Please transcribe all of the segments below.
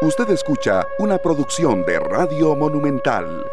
Usted escucha una producción de Radio Monumental.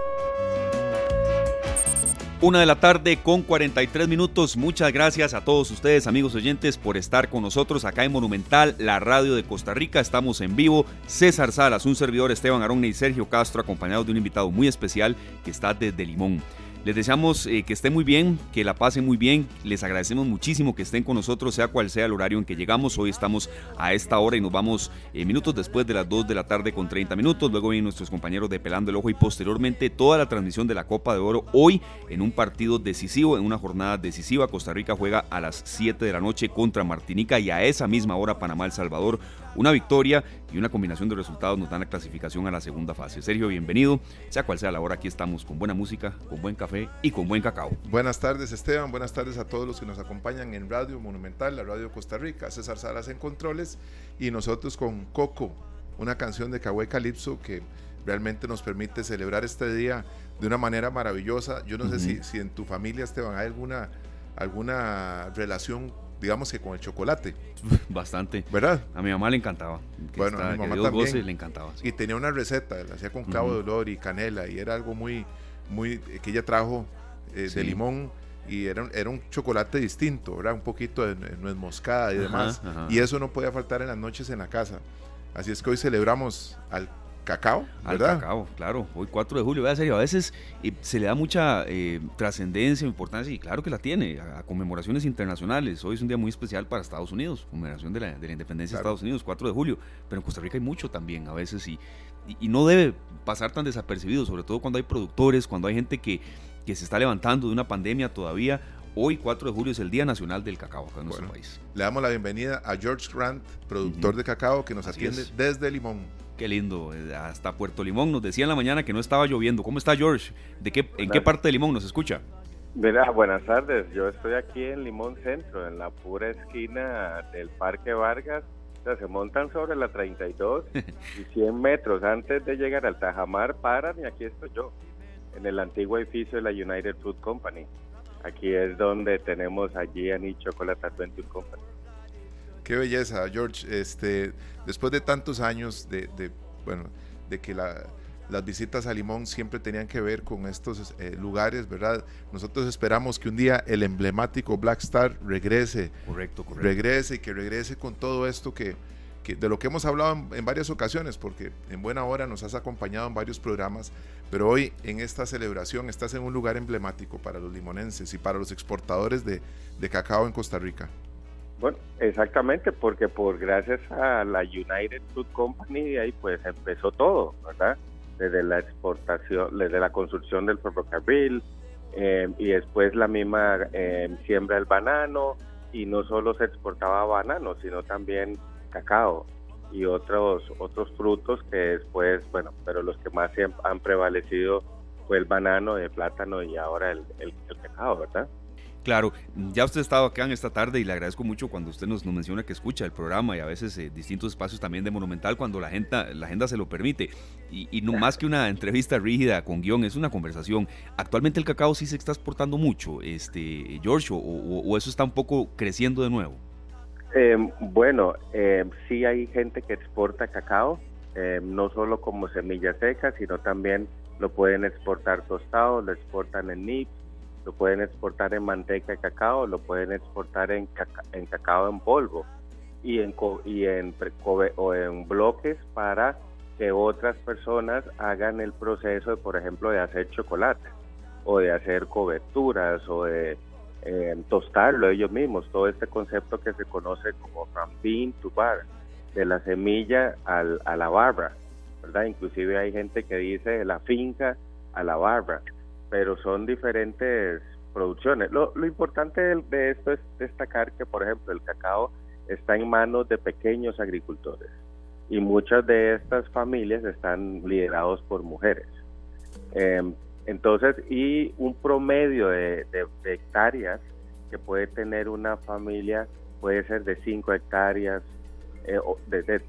Una de la tarde con 43 minutos. Muchas gracias a todos ustedes, amigos oyentes, por estar con nosotros acá en Monumental, la radio de Costa Rica. Estamos en vivo. César Salas, un servidor Esteban Aronne y Sergio Castro, acompañados de un invitado muy especial que está desde Limón. Les deseamos eh, que estén muy bien, que la pasen muy bien. Les agradecemos muchísimo que estén con nosotros, sea cual sea el horario en que llegamos. Hoy estamos a esta hora y nos vamos eh, minutos después de las 2 de la tarde con 30 minutos. Luego vienen nuestros compañeros de Pelando el Ojo y posteriormente toda la transmisión de la Copa de Oro. Hoy en un partido decisivo, en una jornada decisiva. Costa Rica juega a las 7 de la noche contra Martinica y a esa misma hora Panamá El Salvador. Una victoria y una combinación de resultados nos dan la clasificación a la segunda fase. Sergio, bienvenido. Sea cual sea la hora, aquí estamos con buena música, con buen café y con buen cacao. Buenas tardes, Esteban. Buenas tardes a todos los que nos acompañan en Radio Monumental, la Radio Costa Rica. César Salas en controles y nosotros con Coco, una canción de Cahué Calipso que realmente nos permite celebrar este día de una manera maravillosa. Yo no sé si, si en tu familia, Esteban, hay alguna, alguna relación digamos que con el chocolate. Bastante. ¿Verdad? A mi mamá le encantaba. bueno, a mi mamá también. le encantaba. Y tenía una receta, la hacía con clavo de olor y canela y era algo muy, muy, que ella trajo eh, de limón y era, era un chocolate distinto, ¿verdad? Un poquito de nuez moscada y demás. Y eso no podía faltar en las noches en la casa. Así es que hoy celebramos al cacao, ¿verdad? Al cacao, claro. Hoy 4 de julio, voy a serio, a veces eh, se le da mucha eh, trascendencia, importancia, y claro que la tiene, a, conmemoraciones internacionales. Hoy es un día muy especial para Estados Unidos, conmemoración de la, de la independencia de Estados Unidos, 4 de julio, pero en Costa Rica hay mucho también a veces y, y, no debe pasar tan desapercibido, sobre todo cuando hay productores, cuando hay gente que, que se está levantando de una pandemia todavía. Hoy, 4 de julio, es el Día Nacional del Cacao acá en nuestro país. Le damos la bienvenida a George Grant, productor de cacao, que nos atiende desde Limón. Qué lindo, eh, hasta Puerto Limón. Nos decía en la mañana que no estaba lloviendo. ¿Cómo está George? ¿De qué, ¿En qué parte de Limón nos escucha? buenas tardes. Yo estoy aquí en Limón Centro, en la pura esquina del Parque Vargas. O sea, se montan sobre la 32 y 100 metros antes de llegar al Tajamar paran y aquí estoy yo, en el antiguo edificio de la United Food Company. Aquí es donde tenemos allí a Chocolate Adventure Company. Qué belleza, George. Este, después de tantos años de, bueno, de que las visitas a Limón siempre tenían que ver con estos eh, lugares, ¿verdad? Nosotros esperamos que un día el emblemático Black Star regrese. Correcto, correcto. Regrese y que regrese con todo esto que, de lo que hemos hablado en, varias ocasiones, porque en buena hora nos has acompañado en varios programas, pero hoy en esta celebración estás en un lugar emblemático para los limonenses y para los exportadores de cacao en Costa Rica. Bueno, exactamente, porque por gracias a la United Food Company ahí pues empezó todo, ¿verdad? Desde la exportación, desde la construcción del ferrocarril eh, y después la misma eh, siembra del banano y no solo se exportaba banano, sino también cacao y otros otros frutos que después, bueno, pero los que más han prevalecido fue el banano, el plátano y ahora el, el cacao, ¿verdad? Claro, ya usted ha estado acá en esta tarde y le agradezco mucho cuando usted nos, menciona que escucha el programa y a veces eh, distintos espacios también de Monumental cuando la agenda, la agenda se lo permite. Y, no más que una entrevista rígida con guion, es una conversación. Actualmente el cacao sí se está exportando mucho, este George, o, eso está un poco creciendo de nuevo. Em, bueno, eh, sí hay gente que exporta cacao, em, no solo como semilla seca, sino también lo pueden exportar tostado, lo exportan en nips lo pueden exportar en manteca de cacao, lo pueden exportar en, en cacao en polvo y en, y en, o en bloques para que otras personas hagan el proceso, de, por ejemplo, de hacer chocolate o de hacer coberturas o de eh, tostarlo ellos mismos. Todo este concepto que se conoce como from bean to bar, de la semilla al, a la barra, ¿verdad? Inclusive hay gente que dice de la finca a la barra pero son diferentes producciones. Lo, importante de, esto es destacar que, por ejemplo, el cacao está en manos de pequeños agricultores y muchas de estas familias están liderados por mujeres. Em, entonces, y un promedio de, hectáreas que puede tener una familia puede ser de 5 hectáreas, eh,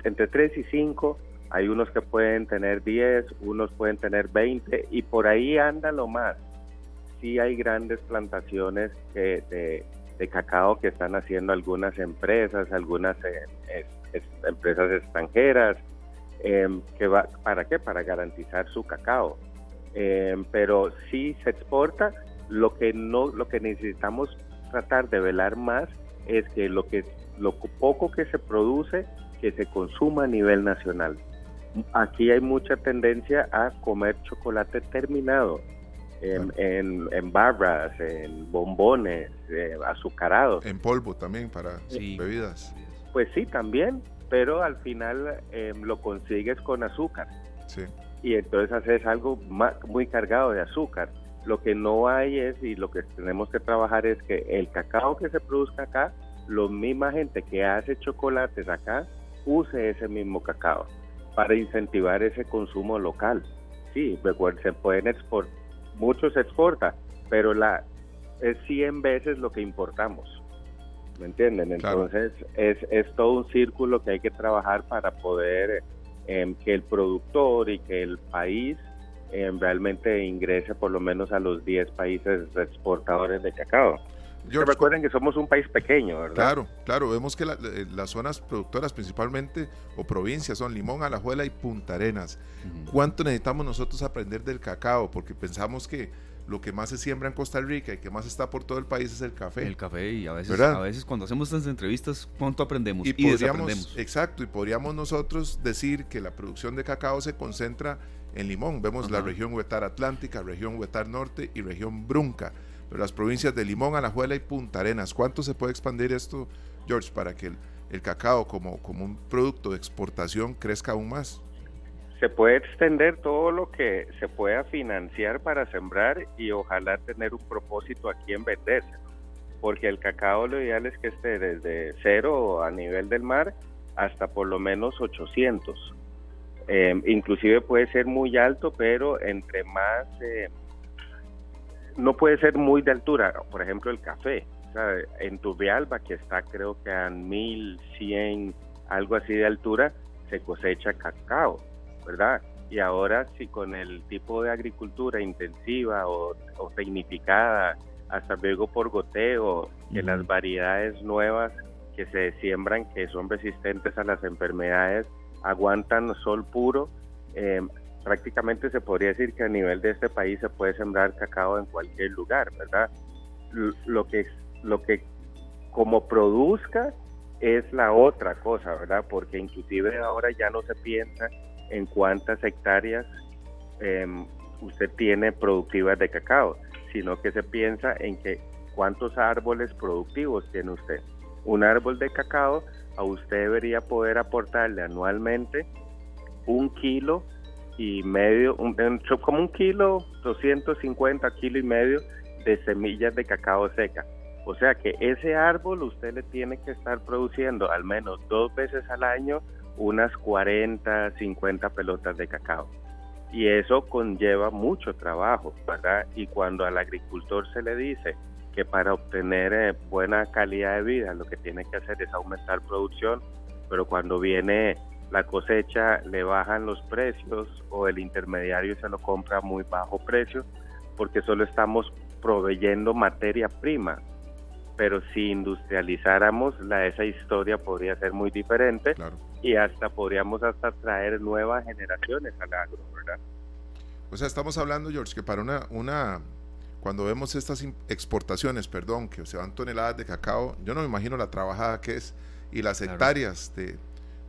entre 3 y 5 hay unos que pueden tener 10, unos pueden tener 20 y por ahí anda lo más. Sí hay grandes plantaciones de, cacao que están haciendo algunas empresas, algunas eh, empresas extranjeras em, que va, ¿para qué? Para garantizar su cacao. Em, pero si se exporta, lo que no, lo que necesitamos tratar de velar más es que lo que lo poco que se produce que se consuma a nivel nacional. Aquí hay mucha tendencia a comer chocolate terminado en, en, barras, en bombones, eh, azucarados. En polvo también para bebidas. Pues sí, también, pero al final em, lo consigues con azúcar. Sí. Y entonces haces algo muy cargado de azúcar. Lo que no hay es, y lo que tenemos que trabajar es que el cacao que se produzca acá, la misma gente que hace chocolates acá, use ese mismo cacao para incentivar ese consumo local. Sí, se pueden exportar, mucho se exporta, pero la es 100 veces lo que importamos. ¿Me entienden? Entonces es, es todo un círculo que hay que trabajar para poder em, que el productor y que el país em, realmente ingrese por lo menos a los 10 países exportadores de cacao. Recuerden que somos un país pequeño, ¿verdad? Claro, claro. Vemos que eh, las zonas productoras principalmente o provincias son Limón, Alajuela y Punta Arenas. ¿Cuánto necesitamos nosotros aprender del cacao? Porque pensamos que lo que más se siembra en Costa Rica y que más está por todo el país es el café. El café y a veces, a veces cuando hacemos estas entrevistas, ¿cuánto aprendemos? Y, podríamos, Exacto, y podríamos nosotros decir que la producción de cacao se concentra en Limón. Vemos la región Huetar Atlántica, región Huetar Norte y región Brunca. Pero las provincias de Limón, Alajuela y Punta Arenas, ¿cuánto se puede expandir esto, George, para que el, cacao como, como un producto de exportación crezca aún más? se puede extender todo lo que se pueda financiar para sembrar y ojalá tener un propósito aquí en venderse. Porque el cacao lo ideal es que esté desde cero a nivel del mar hasta por lo menos 800. Em, inclusive puede ser muy alto, pero entre más... Eh, no puede ser muy de altura, por ejemplo el café. en Turbialba, que está creo que a 1100, algo así de altura, se cosecha cacao ¿verdad? Y ahora si con el tipo de agricultura intensiva o, tecnificada, hasta luego por goteo, que las variedades nuevas que se siembran, que son resistentes a las enfermedades, aguantan sol puro, eh, prácticamente se podría decir que a nivel de este país se puede sembrar cacao en cualquier lugar, ¿verdad? Lo que, lo que como produzca es la otra cosa, ¿verdad? Porque inclusive ahora ya no se piensa en cuántas hectáreas em, usted tiene productivas de cacao, sino que se piensa en que cuántos árboles productivos tiene usted. Un árbol de cacao a usted debería poder aportarle anualmente un kilo y medio, como un kilo, 250 kilo y medio de semillas de cacao seca. O sea que ese árbol usted le tiene que estar produciendo al menos dos veces al año unas 40, 50 pelotas de cacao. Y eso conlleva mucho trabajo, ¿verdad? Y cuando al agricultor se le dice que para obtener eh, buena calidad de vida lo que tiene que hacer es aumentar producción, pero cuando viene la cosecha le bajan los precios o el intermediario se lo compra a muy bajo precio porque solo estamos proveyendo materia prima. Pero si industrializáramos la, esa historia podría ser muy diferente y hasta podríamos hasta traer nuevas generaciones al agro, ¿verdad? O sea, estamos hablando, George, que para una, una cuando vemos estas exportaciones, perdón, que se van toneladas de cacao, yo no me imagino la trabajada que es y las hectáreas de,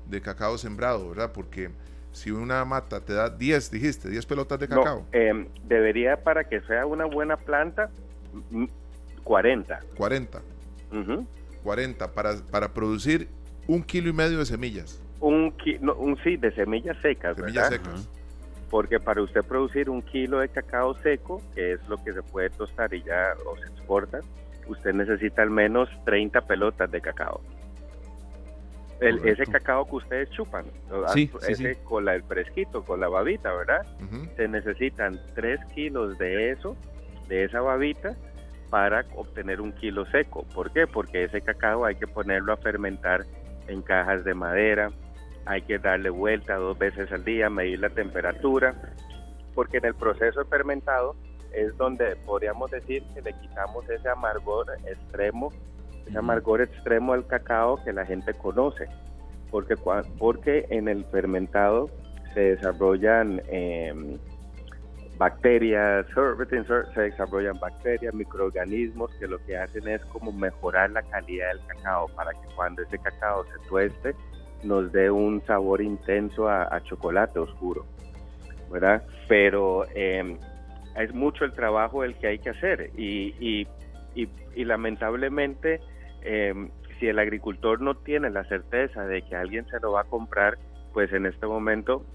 de, cacao sembrado, ¿verdad? Porque si una mata te da 10, dijiste, 10 pelotas de cacao. Em, debería, para que sea una buena planta, 40. 40. 40 para, para producir un kilo y medio de semillas. Un, un sí, de semillas secas. Semillas secas. Porque para usted producir un kilo de cacao seco, que es lo que se puede tostar y ya o se exporta, usted necesita al menos 30 pelotas de cacao. El, ese cacao que ustedes chupan, ese con el fresquito, con la babita, ¿verdad? Se necesitan 3 kilos de eso, de esa babita, para obtener un kilo seco. ¿Por qué? Porque ese cacao hay que ponerlo a fermentar en cajas de madera, hay que darle vuelta dos veces al día, medir la temperatura, porque en el proceso de fermentado es donde podríamos decir que le quitamos ese amargor extremo, ese amargor extremo al cacao que la gente conoce, porque, porque en el fermentado em, si el agricultor no tiene la certeza de que alguien se lo va a comprar, pues en este momento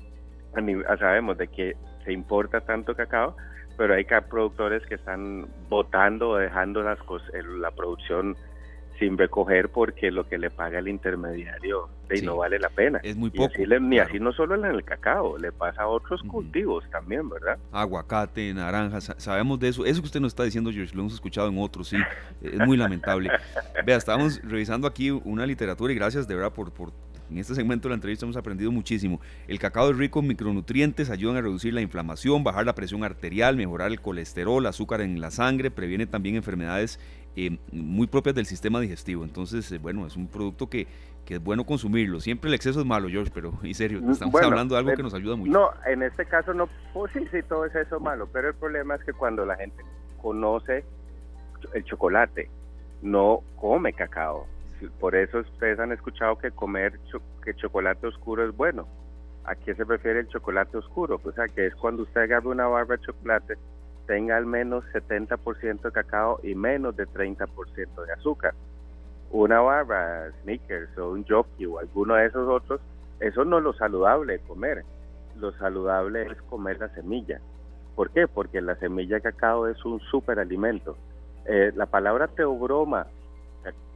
sabemos de que se importa tanto cacao, pero hay productores que están botando o dejando las la producción sin recoger porque lo que le paga el intermediario no vale la pena. Es muy poco. Y así, ni así no solo en el cacao, le pasa a otros cultivos también, ¿verdad? Aguacate, naranjas, sabemos de eso. Eso que usted nos está diciendo, George, lo hemos escuchado en otros, sí. Es muy lamentable. Vea, estábamos revisando aquí una literatura y gracias de verdad por, por en este segmento de la entrevista hemos aprendido muchísimo. El cacao es rico en micronutrientes, ayudan a reducir la inflamación, bajar la presión arterial, mejorar el colesterol, azúcar en la sangre, previene también enfermedades eh, muy propias del sistema digestivo. Entonces, eh, bueno, es un producto que, que, es bueno consumirlo. Siempre el exceso es malo, George, pero en serio, mm, estamos hablando de algo que nos ayuda mucho. No, en este caso no, pues sí, sí, todo es eso malo, pero el problema es que cuando la gente conoce el chocolate, no come cacao. Por eso ustedes han escuchado que comer que chocolate oscuro es bueno. ¿A qué se refiere el chocolate oscuro? O sea, que es cuando usted agarra una barra de chocolate, tenga al menos 70% de cacao y menos de 30% de azúcar. Una barra, sneakers o un jockey o alguno de esos otros, eso no es lo saludable comer. Lo saludable es comer la semilla. ¿Por qué? Porque la semilla de cacao es un superalimento. Eh, la palabra teobroma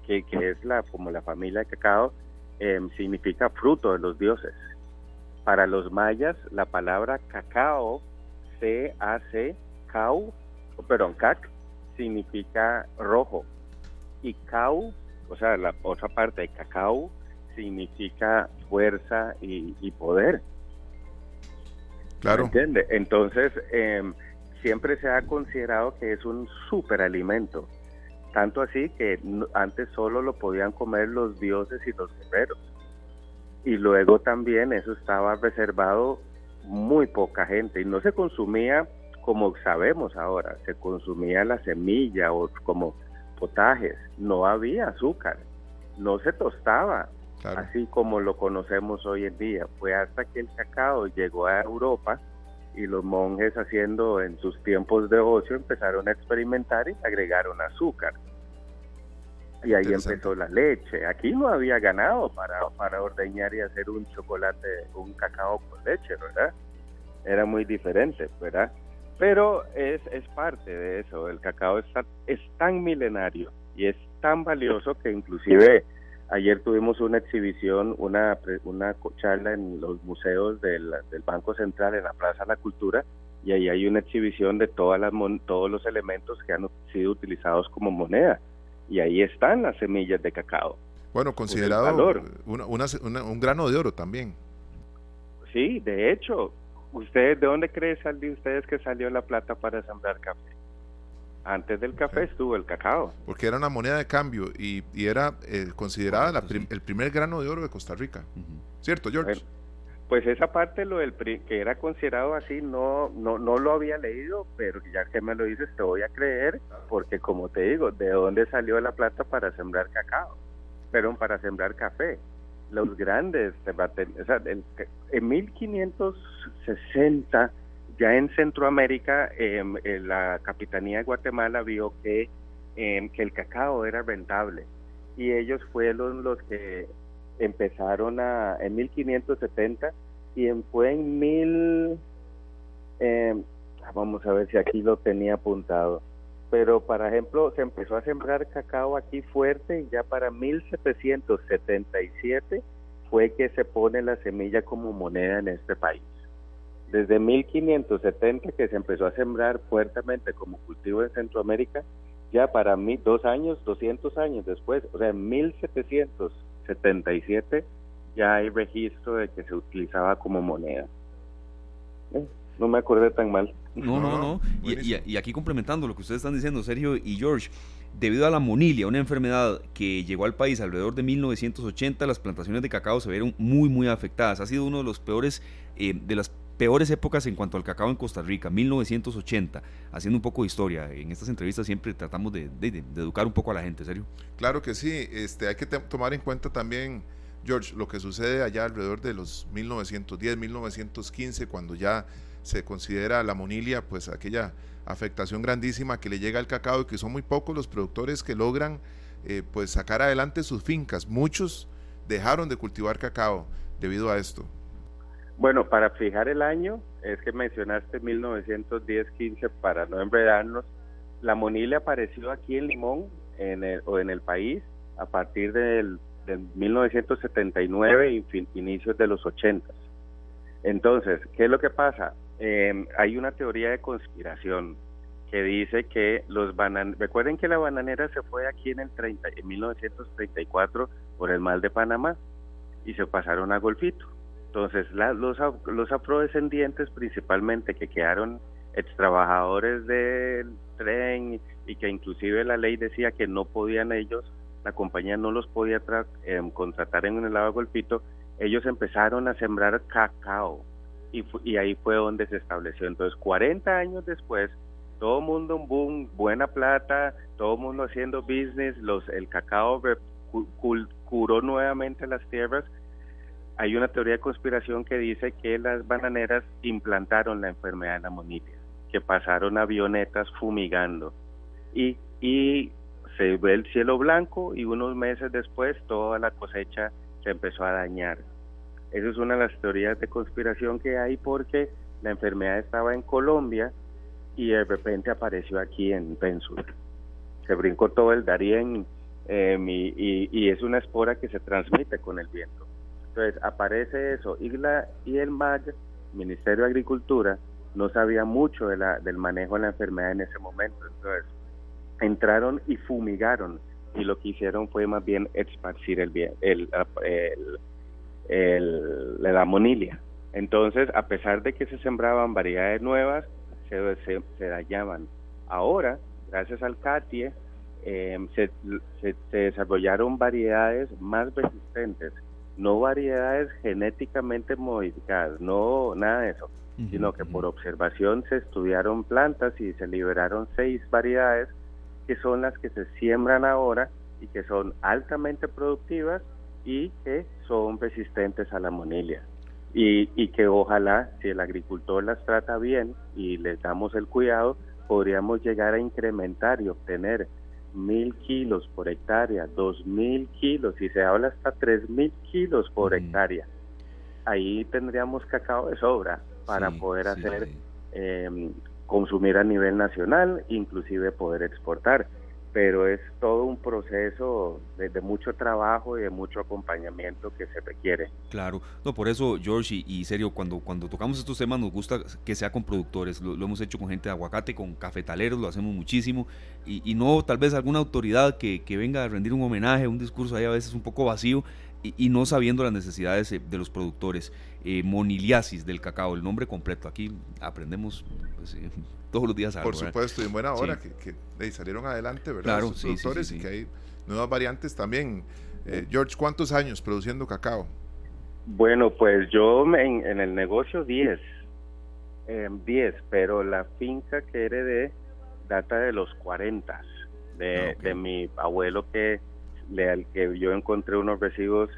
que, es la como la familia de cacao, em, significa fruto de los dioses. Para los mayas, la palabra cacao, C-A-C, cau, perdón, cac, significa rojo. Y cau, o sea, la otra parte de cacao, significa fuerza y, poder. Claro. ¿Entiende? Entonces, em, siempre se ha considerado que es un superalimento. Tanto así que antes solo lo podían comer los dioses y los guerreros. Y luego también eso estaba reservado muy poca gente y no se consumía como sabemos ahora, se consumía la semilla o como potajes, no había azúcar, no se tostaba, así como lo conocemos hoy en día. Fue hasta que el cacao llegó a Europa y los monjes haciendo en sus tiempos de ocio empezaron a experimentar y agregaron azúcar. Y ahí empezó la leche. Aquí no había ganado para, para ordeñar y hacer un chocolate, un cacao con leche, ¿verdad? Era muy diferente, ¿verdad? Pero es, es parte de eso. El cacao está, es tan milenario y es tan valioso que inclusive Ayer tuvimos una exhibición, una, una charla en los museos del, Banco Central en la Plaza de la Cultura y ahí hay una exhibición de todas las, todos los elementos que han sido utilizados como moneda y ahí están las semillas de cacao. Bueno, considerado un grano de oro también. Sí, de hecho, ¿ustedes de dónde creen ustedes que salió la plata para sembrar café? Antes del café estuvo el cacao. Porque era una moneda de cambio y, era eh, considerada el primer grano de oro de Costa Rica. ¿Cierto, George? pues esa parte lo del que era considerado así no, no no lo había leído, pero ya que me lo dices te voy a creer porque como te digo, ¿de dónde salió la plata para sembrar cacao? Pero para sembrar café. Los grandes, o sea, en 1560 ya en Centroamérica, em, la Capitanía de Guatemala vio que, em, que el cacao era rentable y ellos fueron los que empezaron a, en 1570 y en, fue en mil, em, vamos a ver si aquí lo tenía apuntado, pero por ejemplo se empezó a sembrar cacao aquí fuerte y ya para 1777 fue que se pone la semilla como moneda en este país. Desde 1570 que se empezó a sembrar fuertemente como cultivo en Centroamérica, ya para mí, dos años, 200 años después, o sea, en 1777 ya hay registro de que se utilizaba como moneda. Eh, no me acordé tan mal. No, no, no. Y, aquí complementando lo que ustedes están diciendo, Sergio y George, debido a la monilia, una enfermedad que llegó al país alrededor de 1980, las plantaciones de cacao se vieron muy, muy afectadas. Ha sido uno de los peores, eh, de las peores épocas en cuanto al cacao en Costa Rica, 1980, haciendo un poco de historia. En estas entrevistas siempre tratamos de, educar un poco a la gente, ¿serio? Claro que sí, este, hay que tomar en cuenta también, George, lo que sucede allá alrededor de los 1910, 1915, cuando ya se considera la monilia, pues aquella afectación grandísima que le llega al cacao y que son muy pocos los productores que logran eh, pues sacar adelante sus fincas. Muchos dejaron de cultivar cacao debido a esto. Bueno, para fijar el año, es que mencionaste 1910-15 para no enredarnos. La monilia apareció aquí en Limón en o en el país a partir del, 1979 y inicios de los 80. Entonces, ¿qué es lo que pasa? Eh, hay una teoría de conspiración que dice que los bananeros, recuerden que la bananera se fue aquí en el 30, en 1934 por el mal de Panamá y se pasaron a Golfito. Entonces, los, los afrodescendientes principalmente que quedaron ex trabajadores del tren y que inclusive la ley decía que no podían ellos, la compañía no los podía em, contratar en el lado Golfito, ellos empezaron a sembrar cacao y, y ahí fue donde se estableció. Entonces, 40 años después, todo mundo un boom, buena plata, todo mundo haciendo business, los el cacao curó nuevamente las tierras hay una teoría de conspiración que dice que las bananeras implantaron la enfermedad de la monilia, que pasaron avionetas fumigando y, se ve el cielo blanco y unos meses después toda la cosecha se empezó a dañar. Esa es una de las teorías de conspiración que hay porque la enfermedad estaba en Colombia y de repente apareció aquí en Pensul. Se brincó todo el Darién y, y es una espora que se transmite con el viento. Entonces aparece eso y, y el MAG, Ministerio de Agricultura, no sabía mucho de la, del manejo de la enfermedad en ese momento. Entonces entraron y fumigaron y lo que hicieron fue más bien esparcir el, el, el, la monilia. Entonces, a pesar de que se sembraban variedades nuevas, se, se, se dañaban. Ahora, gracias al CATIE, eh, se, se, desarrollaron variedades más resistentes no variedades genéticamente modificadas, no nada de eso, sino que por observación se estudiaron plantas y se liberaron seis variedades que son las que se siembran ahora y que son altamente productivas y que son resistentes a la monilia. Y, y que ojalá, si el agricultor las trata bien y les damos el cuidado, podríamos llegar a incrementar y obtener mil kilos por hectárea, dos mil kilos, y se habla hasta tres mil kilos por hectárea. Ahí tendríamos cacao de sobra para poder hacer, em, consumir a nivel nacional, inclusive poder exportar pero es todo un proceso de, mucho trabajo y de mucho acompañamiento que se requiere. Claro, no, por eso, George, y, serio, cuando, cuando tocamos estos temas nos gusta que sea con productores, lo, hemos hecho con gente de aguacate, con cafetaleros, lo hacemos muchísimo, y, no tal vez alguna autoridad que, que, venga a rendir un homenaje, un discurso ahí a veces un poco vacío, y, no sabiendo las necesidades de los productores. Eh, moniliasis del cacao, el nombre completo, aquí aprendemos pues, eh, todos los días Por supuesto, y en buena hora que, salieron adelante, ¿verdad? Claro, productores y que hay nuevas variantes también. Eh, George, ¿cuántos años produciendo cacao? Bueno, pues yo en, el negocio 10, 10, pero la finca que heredé data de los 40, de, ah, de mi abuelo que, le, al que yo encontré unos recibos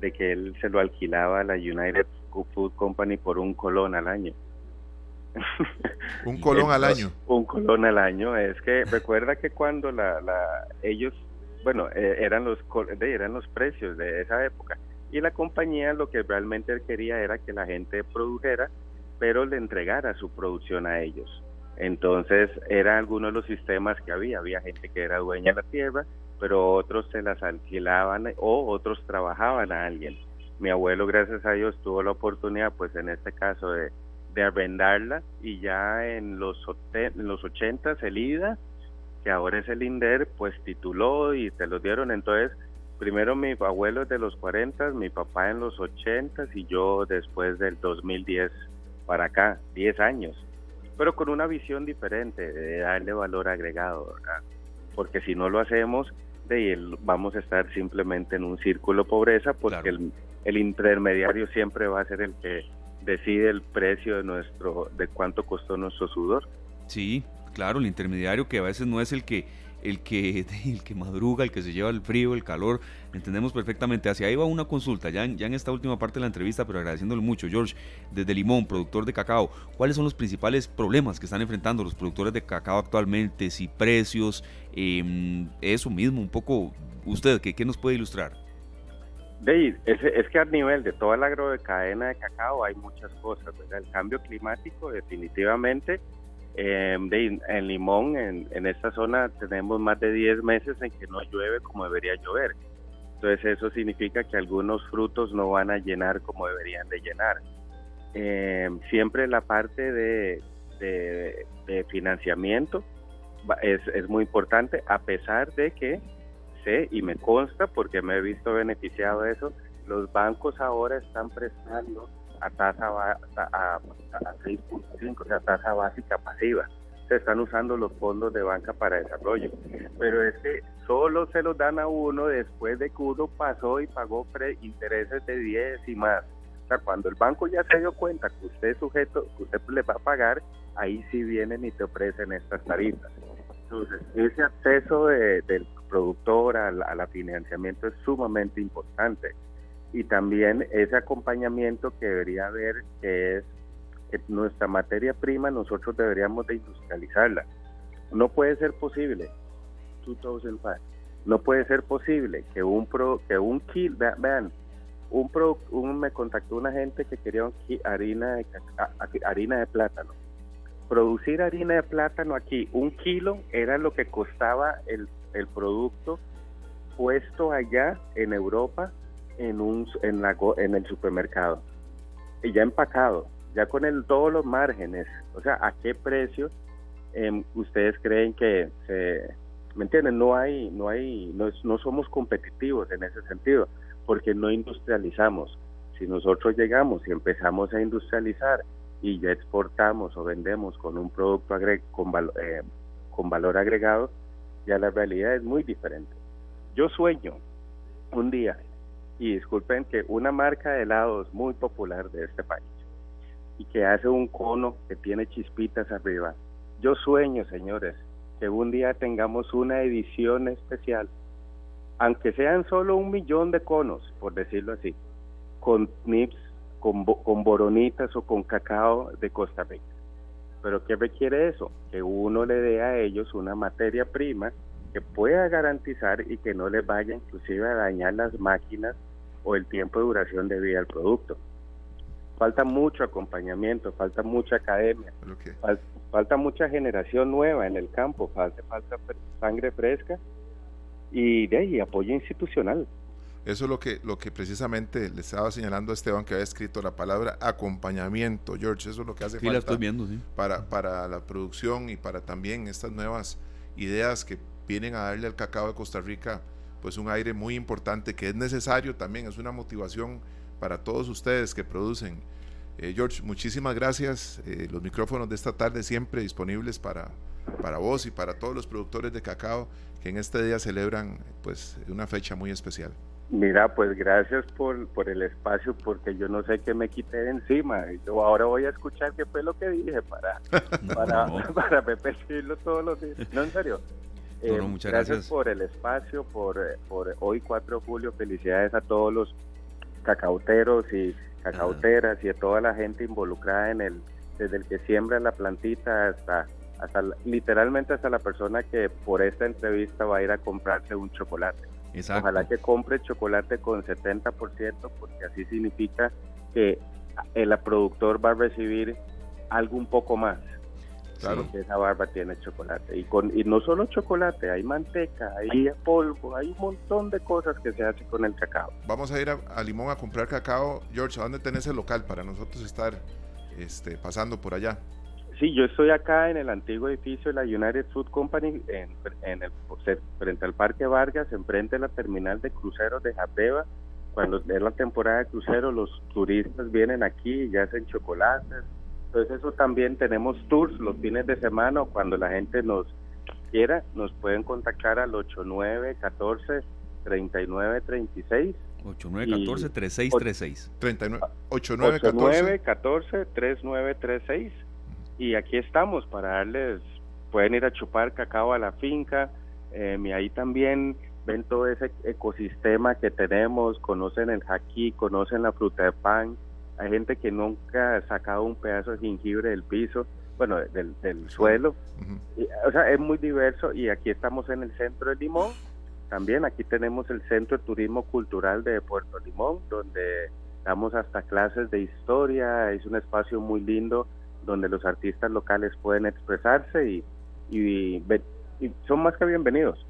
de que él se lo alquilaba a la United Food Company por un colón al año. Un colón al año. Un colón al año. Es que recuerda que cuando la, la ellos, bueno, eh, eran los eran los precios de esa época y la compañía lo que realmente quería era que la gente produjera, pero le entregara su producción a ellos. Entonces, eran algunos de los sistemas que había. Había gente que era dueña de la tierra, pero otros se las alquilaban o otros trabajaban a alguien. Mi abuelo, gracias a Dios, tuvo la oportunidad, pues en este caso, de, de arrendarla y ya en los, en los 80 el IDA, que ahora es el INDER, pues tituló y te lo dieron. Entonces, primero mi abuelo de los 40, mi papá en los 80 y yo después del 2010 para acá, 10 años. pero con una visión diferente de darle valor agregado, ¿verdad? Porque si no lo hacemos, de vamos a estar simplemente en un círculo pobreza porque el, el intermediario siempre va a ser el que decide el precio de nuestro de cuánto costó nuestro sudor. Sí, claro, el intermediario que a veces no es el que el que, el que madruga, el que se lleva el frío, el calor, entendemos perfectamente. Hacia ahí va una consulta, ya en, ya en esta última parte de la entrevista, pero agradeciéndole mucho, George, desde Limón, productor de cacao, ¿cuáles son los principales problemas que están enfrentando los productores de cacao actualmente? Si precios, em, eso mismo, un poco, usted, ¿qué, qué nos puede ilustrar? Dave, es, es, que a nivel de toda la cadena de cacao hay muchas cosas, El cambio climático definitivamente eh, en Limón, en, esta zona, tenemos más de 10 meses en que no llueve como debería llover. Entonces eso significa que algunos frutos no van a llenar como deberían de llenar. Eh, siempre la parte de, financiamiento es, es, muy importante, a pesar de que sé y me consta, porque me he visto beneficiado de eso, los bancos ahora están prestando a tasa a, a, 6.5, o sea, tasa básica pasiva. Se están usando los fondos de banca para desarrollo. Pero es que solo se los dan a uno después de que uno pasó y pagó intereses de 10 y más. O sea, cuando el banco ya se dio cuenta que usted es sujeto, que usted le va a pagar, ahí sí vienen y te ofrecen estas tarifas. Entonces, ese acceso del productor al, al financiamiento es sumamente importante y también ese acompañamiento que debería haber, que es nuestra materia prima, nosotros deberíamos de industrializarla. No puede ser posible, 2005, no puede ser posible que un pro, que un kilo, vean, un, pro, un me contactó una gente que quería harina harina de plátano. Producir harina de plátano aquí, un kilo era lo que costaba el, el producto puesto allá en Europa en, un, en, la, en el supermercado y ya empacado, ya con el, todos los márgenes, o sea, ¿a qué precio em, ustedes creen que se, me entienden? No hay, no hay, no, no somos competitivos en ese sentido, porque no industrializamos. Si nosotros llegamos y empezamos a industrializar y ya exportamos o vendemos con un producto con, eh, con valor agregado, ya la realidad es muy diferente. Yo sueño un día y disculpen que una marca de helados muy popular de este país y que hace un cono que tiene chispitas arriba. Yo sueño, señores, que un día tengamos una edición especial, aunque sean solo un millón de conos, por decirlo así, con nips, con, con boronitas o con cacao de Costa Rica. Pero ¿qué requiere eso? Que uno le dé a ellos una materia prima que pueda garantizar y que no les vaya inclusive a dañar las máquinas o el tiempo de duración de vida del producto. Falta mucho acompañamiento, falta mucha academia, falta, mucha generación nueva en el campo, falta, falta sangre fresca y de ahí apoyo institucional. Eso es lo que, lo que precisamente le estaba señalando a Esteban, que había escrito la palabra acompañamiento, George. Eso es lo que hace falta viendo, para, para la producción y para también estas nuevas ideas que vienen a darle al cacao de Costa Rica pues un aire muy importante que es necesario también, es una motivación para todos ustedes que producen. Eh, George, muchísimas gracias. Eh, los micrófonos de esta tarde siempre disponibles para, para vos y para todos los productores de cacao que en este día celebran pues una fecha muy especial. Mira, pues gracias por, por el espacio, porque yo no sé qué me quité de encima. Yo ahora voy a escuchar qué fue lo que dije para, para, para repetirlo todos los días. No, en serio, eh, muchas gracias, por el espacio, por, por hoy 4 de julio. Felicidades a todos los cacauteros y cacauteras y a toda la gente involucrada en el, desde el que siembra la plantita hasta, hasta literalmente hasta la persona que por esta entrevista va a ir a comprarse un chocolate. Ojalá que compre chocolate con 70% porque así significa que el productor va a recibir algo un poco más. Claro. que esa barba tiene chocolate. Y, con, y no solo chocolate, hay manteca, hay polvo, hay un montón de cosas que se hace con el cacao. Vamos a ir a, Limón a comprar cacao. George, ¿a dónde tenés el local para nosotros estar este, pasando por allá? Sí, yo estoy acá en el antiguo edificio de la United Food Company, en, en el, frente al Parque Vargas, enfrente de la terminal de cruceros de Jabeba. Cuando es la temporada de cruceros, los turistas vienen aquí y hacen chocolates, Entonces eso también tenemos tours los fines de semana o cuando la gente nos quiera, nos pueden contactar al 8914 3936 8914 3636 39 8914 3936 y aquí estamos para darles pueden ir a chupar cacao a la finca eh, y ahí también ven todo ese ecosistema que tenemos, conocen el jaquí, conocen la fruta de pan, hay gente que nunca ha sacado un pedazo de jengibre del piso, bueno, del, suelo, o sea, es muy diverso y aquí estamos en el centro de Limón, también aquí tenemos el Centro de Turismo Cultural de Puerto Limón, donde damos hasta clases de historia, es un espacio muy lindo donde los artistas locales pueden expresarse y, y son más que bienvenidos.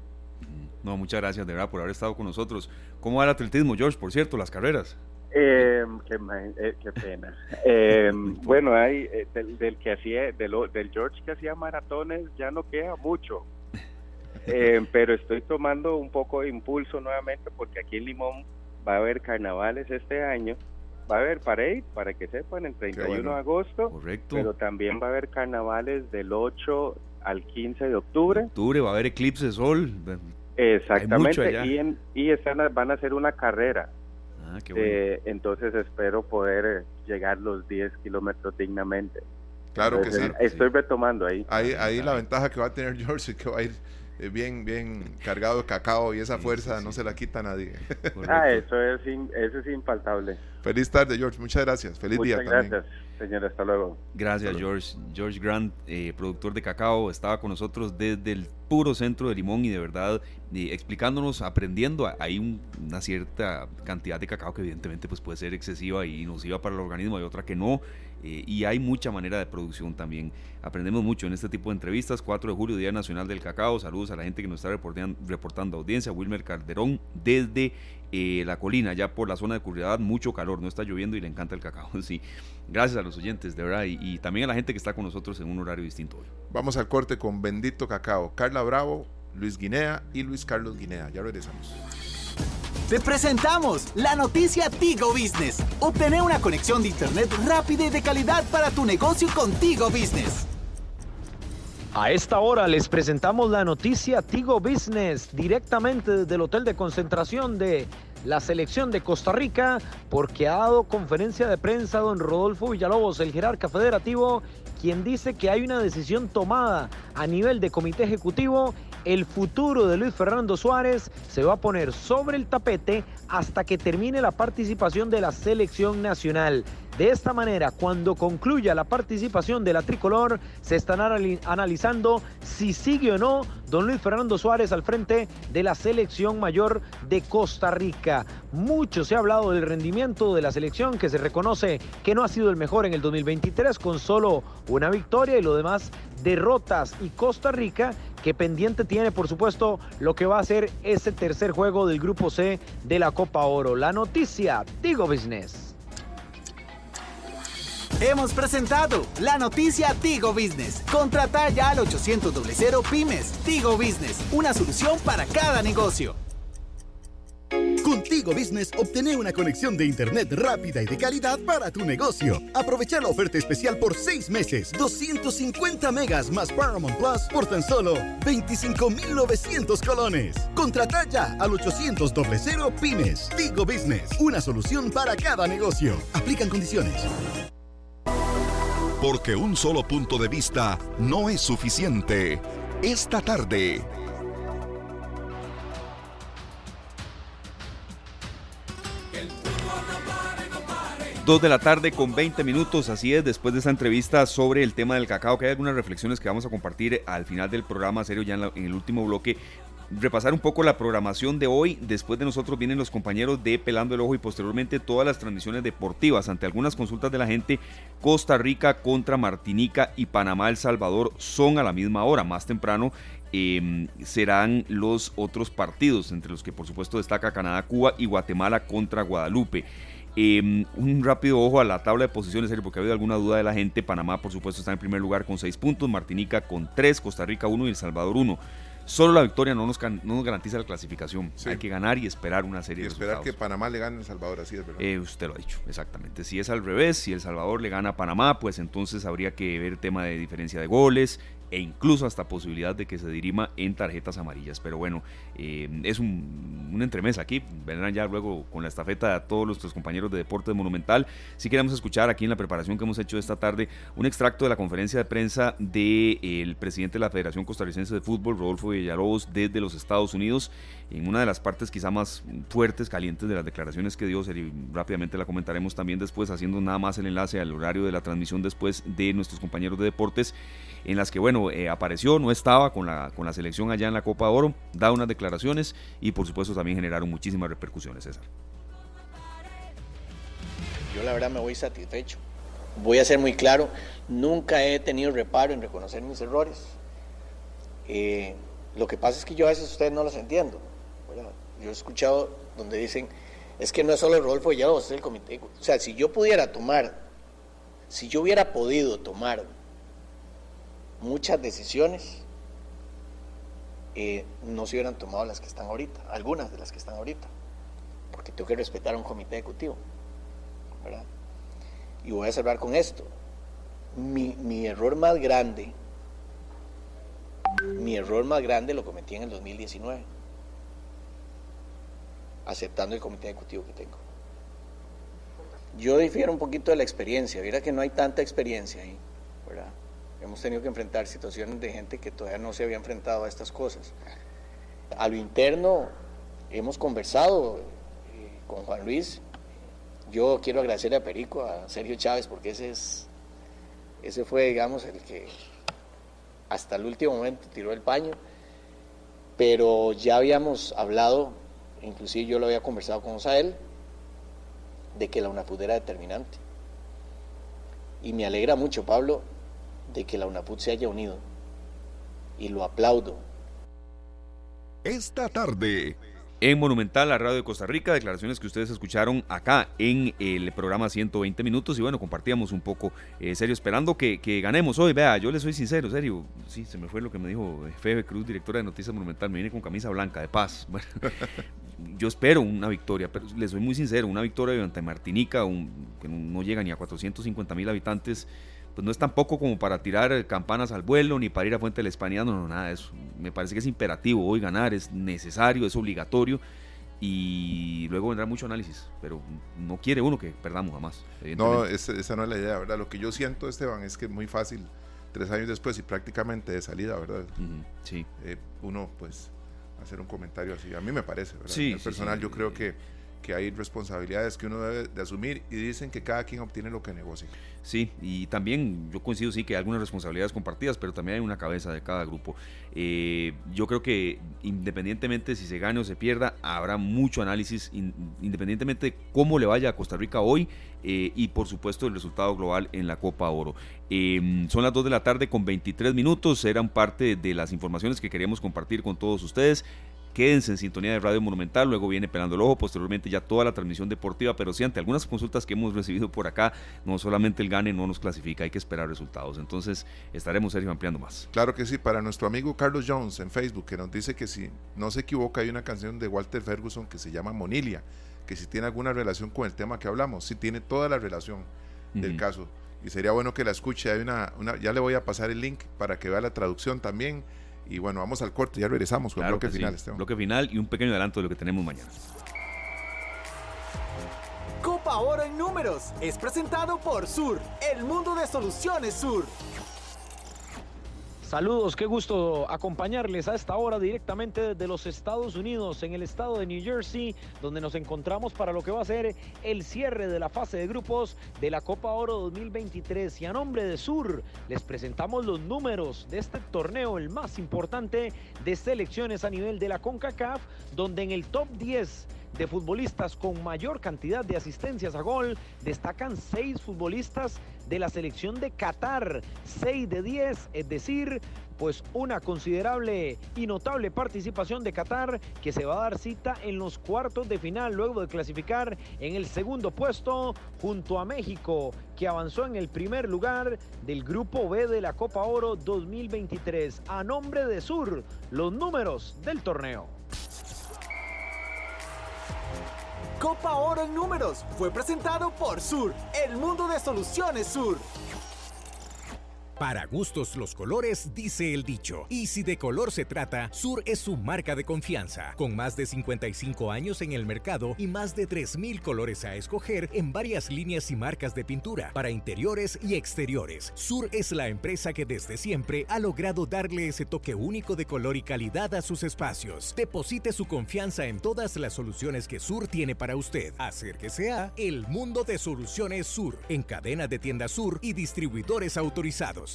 No, muchas gracias de verdad por haber estado con nosotros. ¿Cómo va el atletismo, George? Por cierto, las carreras. Eh, qué, eh, qué, pena. Eh, bueno, hay eh, del, que hacía, del, del George que hacía maratones ya no queda mucho. pero estoy tomando un poco de impulso nuevamente porque aquí en Limón va a haber carnavales este año. Va a haber parade, para que sepan, el 31 de agosto. Correcto. Pero también va a haber carnavales del 8 al 15 de octubre. Octubre va a haber eclipse de sol. Exactamente, y, en, y están, van a hacer una carrera. Ah, eh, entonces espero poder eh, llegar los 10 kilómetros dignamente. Claro que sí. Estoy retomando ahí. Ahí, ahí la ventaja que va a tener George es que va a ir eh, bien, bien cargado de cacao y esa fuerza no se la quita a nadie. ah, eso es, eso es infaltable. Feliz tarde, George. Muchas gracias. Feliz día también. Gracias, señor. Hasta luego. Gracias, George. George Grant, eh, productor de cacao, estaba con nosotros desde el puro centro de Limón y de verdad eh, explicándonos, aprendiendo. Hay una cierta cantidad de cacao que evidentemente pues, puede ser excesiva y nociva para el organismo, hay otra que no. Eh, y hay mucha manera de producción también. Aprendemos mucho en este tipo de entrevistas. 4 de julio, Día Nacional del Cacao. Saludos a la gente que nos está reportando, audiencia. Wilmer Calderón desde eh, la colina, ya por la zona de Curriedad, mucho calor, no está lloviendo y le encanta el cacao. Sí, gracias a los oyentes, de verdad, y, y también a la gente que está con nosotros en un horario distinto hoy. Vamos al corte con Bendito Cacao. Carla Bravo, Luis Guinea y Luis Carlos Guinea. Ya regresamos. Te presentamos la noticia Tigo Business. Obtener una conexión de internet rápida y de calidad para tu negocio con Tigo Business. A esta hora les presentamos la noticia Tigo Business directamente desde el hotel de concentración de la selección de Costa Rica porque ha dado conferencia de prensa don Rodolfo Villalobos, el jerarca federativo, quien dice que hay una decisión tomada a nivel de comité ejecutivo el futuro de Luis Fernando Suárez se va a poner sobre el tapete hasta que termine la participación de la selección nacional. De esta manera, cuando concluya la participación de la tricolor, se están analizando si sigue o no don Luis Fernando Suárez al frente de la selección mayor de Costa Rica. Mucho se ha hablado del rendimiento de la selección que se reconoce que no ha sido el mejor en el 2023 con solo una victoria y lo demás derrotas y Costa Rica que pendiente tiene por supuesto lo que va a ser ese tercer juego del grupo C de la Copa Oro. La noticia, Tigo Business. Hemos presentado la noticia Tigo Business. Contrata ya al 800 Pymes. Tigo Business, una solución para cada negocio. Contigo Business obtener una conexión de internet rápida y de calidad para tu negocio. Aprovecha la oferta especial por 6 meses, 250 megas más Paramount Plus por tan solo 25.900 colones. Contrata ya al 800 Pymes. Tigo Business, una solución para cada negocio. Aplican condiciones. Porque un solo punto de vista no es suficiente. Esta tarde. Dos de la tarde con 20 minutos, así es, después de esta entrevista sobre el tema del cacao, que hay algunas reflexiones que vamos a compartir al final del programa, serio, ya en el último bloque, repasar un poco la programación de hoy. Después de nosotros vienen los compañeros de Pelando el Ojo y posteriormente todas las transmisiones deportivas. Ante algunas consultas de la gente, Costa Rica contra Martinica y Panamá El Salvador son a la misma hora. Más temprano em, serán los otros partidos, entre los que por supuesto destaca Canadá, Cuba y Guatemala contra Guadalupe. Em, un rápido ojo a la tabla de posiciones, porque ha habido alguna duda de la gente. Panamá, por supuesto, está en primer lugar con 6 puntos, Martinica con 3, Costa Rica 1 y El Salvador 1 Solo la victoria no nos, no nos garantiza la clasificación. Hay que ganar y esperar una serie y de esperar que Panamá le gane a El Salvador, así es verdad. Eh, usted lo ha dicho, exactamente. Si es al revés, si El Salvador le gana a Panamá, pues entonces habría que ver tema de diferencia de goles, e incluso hasta posibilidad de que se dirima en tarjetas amarillas. Pero bueno, eh, es un, un, entremés aquí. Vendrán ya luego con la estafeta a todos nuestros compañeros de Deportes Monumental. Si queremos escuchar aquí en la preparación que hemos hecho esta tarde un extracto de la conferencia de prensa del de, presidente de la Federación Costarricense de Fútbol, Rodolfo Villalobos, desde los Estados Unidos, en una de las partes quizá más fuertes, calientes de las declaraciones que dio. Y rápidamente la comentaremos también después, haciendo nada más el enlace al horario de la transmisión después de nuestros compañeros de deportes en las que, bueno, eh, apareció, no estaba con la, con la selección allá en la Copa de Oro, da unas declaraciones y por supuesto también generaron muchísimas repercusiones, César. Yo la verdad me voy satisfecho. Voy a ser muy claro, nunca he tenido reparo en reconocer mis errores. Eh, lo que pasa es que yo a veces ustedes no los entiendo. yo he escuchado donde dicen, es que no es solo Rodolfo Villalobos, es el comité. O sea, si yo pudiera tomar, si yo hubiera podido tomar muchas decisiones eh, no se hubieran tomado las que están ahorita, algunas de las que están ahorita, porque tengo que respetar a un comité ejecutivo. ¿verdad? Y voy a cerrar con esto. Mi, mi error más grande, mi error más grande lo cometí en el 2019, aceptando el comité ejecutivo que tengo. Yo difiero un poquito de la experiencia, mira que no hay tanta experiencia ahí, ¿verdad? Hemos tenido que enfrentar situaciones de gente que todavía no se había enfrentado a estas cosas. A lo interno hemos conversado eh, con Juan Luis. Yo quiero agradecerle a Perico, a Sergio Chávez, porque ese es ese fue, digamos, el que hasta el último momento tiró el paño. Pero ya habíamos hablado, inclusive yo lo había conversado con Osael, de que la UNAPUD era determinante. Y me alegra mucho, Pablo, de que la UNAPUT se haya unido. Y lo aplaudo. Esta tarde. En Monumental, la radio de Costa Rica, declaraciones que ustedes escucharon acá en el programa 120 minutos y bueno, compartíamos un poco, eh, serio, esperando que, ganemos hoy. Vea, yo le soy sincero, serio, sí, se me fue lo que me dijo Febe Cruz, directora de Noticias Monumental, me viene con camisa blanca de paz. Bueno, yo espero una victoria, pero le soy muy sincero, una victoria ante Martinica, que no llega ni a 450 mil habitantes pues no es tampoco como para tirar campanas al vuelo ni para ir a Fuente del España, no, no, nada de eso. Me parece que es imperativo hoy ganar, es necesario, es obligatorio y luego vendrá mucho análisis, pero no quiere uno que perdamos jamás. No, esa no es la idea, ¿verdad? Lo que yo siento, Esteban, es que es muy fácil, tres años después y prácticamente de salida, ¿verdad? sí. Eh, uno, pues, hacer un comentario así, a mí me parece, ¿verdad? Sí, personal, yo creo que que hay responsabilidades que uno debe de asumir y dicen que cada quien obtiene lo que negocia. Sí, y también yo coincido sí que hay algunas responsabilidades compartidas, pero también hay una cabeza de cada grupo. Eh, yo creo que independientemente si se gane o se pierda, habrá mucho análisis, independientemente de cómo le vaya a Costa Rica hoy eh, y por supuesto el resultado global en la Copa Oro. Em, son las 2 de la tarde con 23 minutos, eran parte de las informaciones que queríamos compartir con todos ustedes. Quédense en sintonía de Radio Monumental, luego viene Pelando el Ojo, posteriormente ya toda la transmisión deportiva, pero sí, ante algunas consultas que hemos recibido por acá, no solamente el gane no nos clasifica, hay que esperar resultados. Entonces estaremos, Sergio, ampliando más. Claro que sí, para nuestro amigo Carlos Jones en Facebook, que nos dice que si no se equivoca, hay una canción de Walter Ferguson que se llama Monilia, que si tiene alguna relación con el tema que hablamos, si tiene toda la relación del caso. Y sería bueno que la escuche, hay una, una, ya le voy a pasar el link para que vea la traducción también y bueno, vamos al corte, ya regresamos con el bloque final. Sí. Bloque final y un pequeño adelanto de lo que tenemos mañana. Copa Oro en números es presentado por Sur, el mundo de soluciones Sur. Saludos, qué gusto acompañarles a esta hora directamente desde los Estados Unidos, en el estado de New Jersey, donde nos encontramos para lo que va a ser el cierre de la fase de grupos de la Copa Oro 2023. Y a nombre de Sur, les presentamos los números de este torneo, el más importante de selecciones a nivel de la CONCACAF, donde en el top 10 de futbolistas con mayor cantidad de asistencias a gol, destacan seis futbolistas de la selección de Qatar, 6 de 10, es decir, pues una considerable y notable participación de Qatar que se va a dar cita en los cuartos de final luego de clasificar en el segundo puesto junto a México que avanzó en el primer lugar del grupo B de la Copa Oro 2023 a nombre de Sur los números del torneo. Copa Oro en números fue presentado por Sur, el mundo de soluciones Sur. Para gustos los colores, dice el dicho. Y si de color se trata, Sur es su marca de confianza. Con más de 55 años en el mercado y más de 3.000 colores a escoger en varias líneas y marcas de pintura para interiores y exteriores. Sur es la empresa que desde siempre ha logrado darle ese toque único de color y calidad a sus espacios. Deposite su confianza en todas las soluciones que Sur tiene para usted. Acérquese a El Mundo de Soluciones Sur en cadena de tiendas Sur y distribuidores autorizados.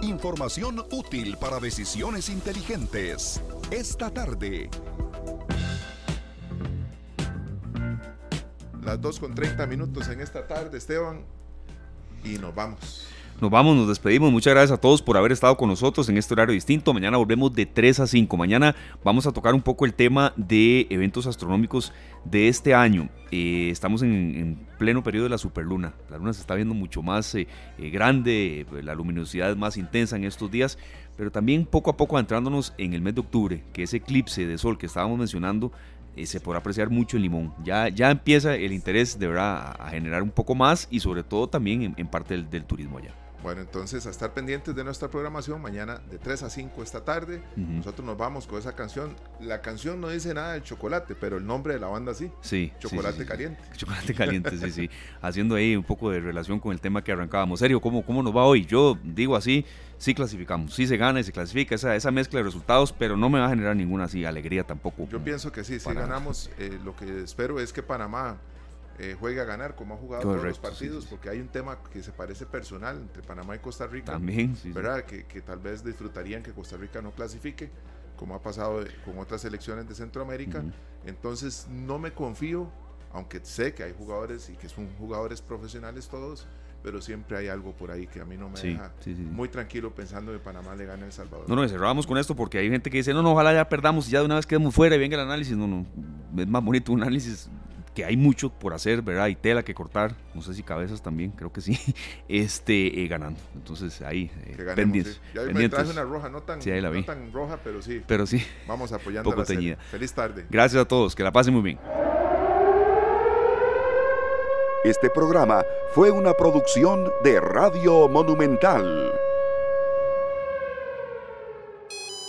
Información útil para decisiones inteligentes. Esta tarde. Las 2 con 30 minutos en esta tarde, Esteban. Y nos vamos. Nos vamos, nos despedimos. Muchas gracias a todos por haber estado con nosotros en este horario distinto. Mañana volvemos de 3 a 5. Mañana vamos a tocar un poco el tema de eventos astronómicos de este año. Eh, estamos en, pleno periodo de la superluna. La luna se está viendo mucho más eh, eh, grande, la luminosidad es más intensa en estos días, pero también poco a poco entrándonos en el mes de octubre, que ese eclipse de sol que estábamos mencionando se podrá apreciar mucho en Limón. Ya, ya empieza el interés de verdad a, generar un poco más y sobre todo también en, parte del turismo allá. Bueno, entonces a estar pendientes de nuestra programación mañana de 3 a 5 esta tarde. Nosotros nos vamos con esa canción. La canción no dice nada de chocolate, pero el nombre de la banda sí. Sí. Chocolate caliente. Chocolate caliente, sí, sí. Haciendo ahí un poco de relación con el tema que arrancábamos. Serio, ¿cómo, cómo nos va hoy? Yo digo así, sí clasificamos, sí se gana y se clasifica esa, esa mezcla de resultados, pero no me va a generar ninguna así alegría tampoco. Yo pienso que sí, si ganamos. Eh, lo que espero es que Panamá eh, juegue a ganar como ha jugado todos los partidos, porque hay un tema que se parece personal entre Panamá y Costa Rica. También, ¿verdad? Que, que, tal vez disfrutarían que Costa Rica no clasifique, como ha pasado con otras selecciones de Centroamérica. Entonces no me confío, aunque sé que hay jugadores y que son jugadores profesionales todos, pero siempre hay algo por ahí que a mí no me deja muy tranquilo pensando que Panamá le gane a El Salvador. No, no, cerramos con esto porque hay gente que dice, no, no, ojalá ya perdamos y ya de una vez quedemos fuera y venga el análisis. No, no, es más bonito un análisis que hay mucho por hacer, ¿verdad? Hay tela que cortar, no sé si cabezas también, creo que sí, este, eh, ganando. Entonces ahí, eh, pendientes. Ya me traje una roja, no tan, no tan roja, pero sí. Pero sí. Vamos apoyando Poco teñida. Feliz tarde. Gracias a todos, que la pasen muy bien. Este programa fue una producción de Radio Monumental.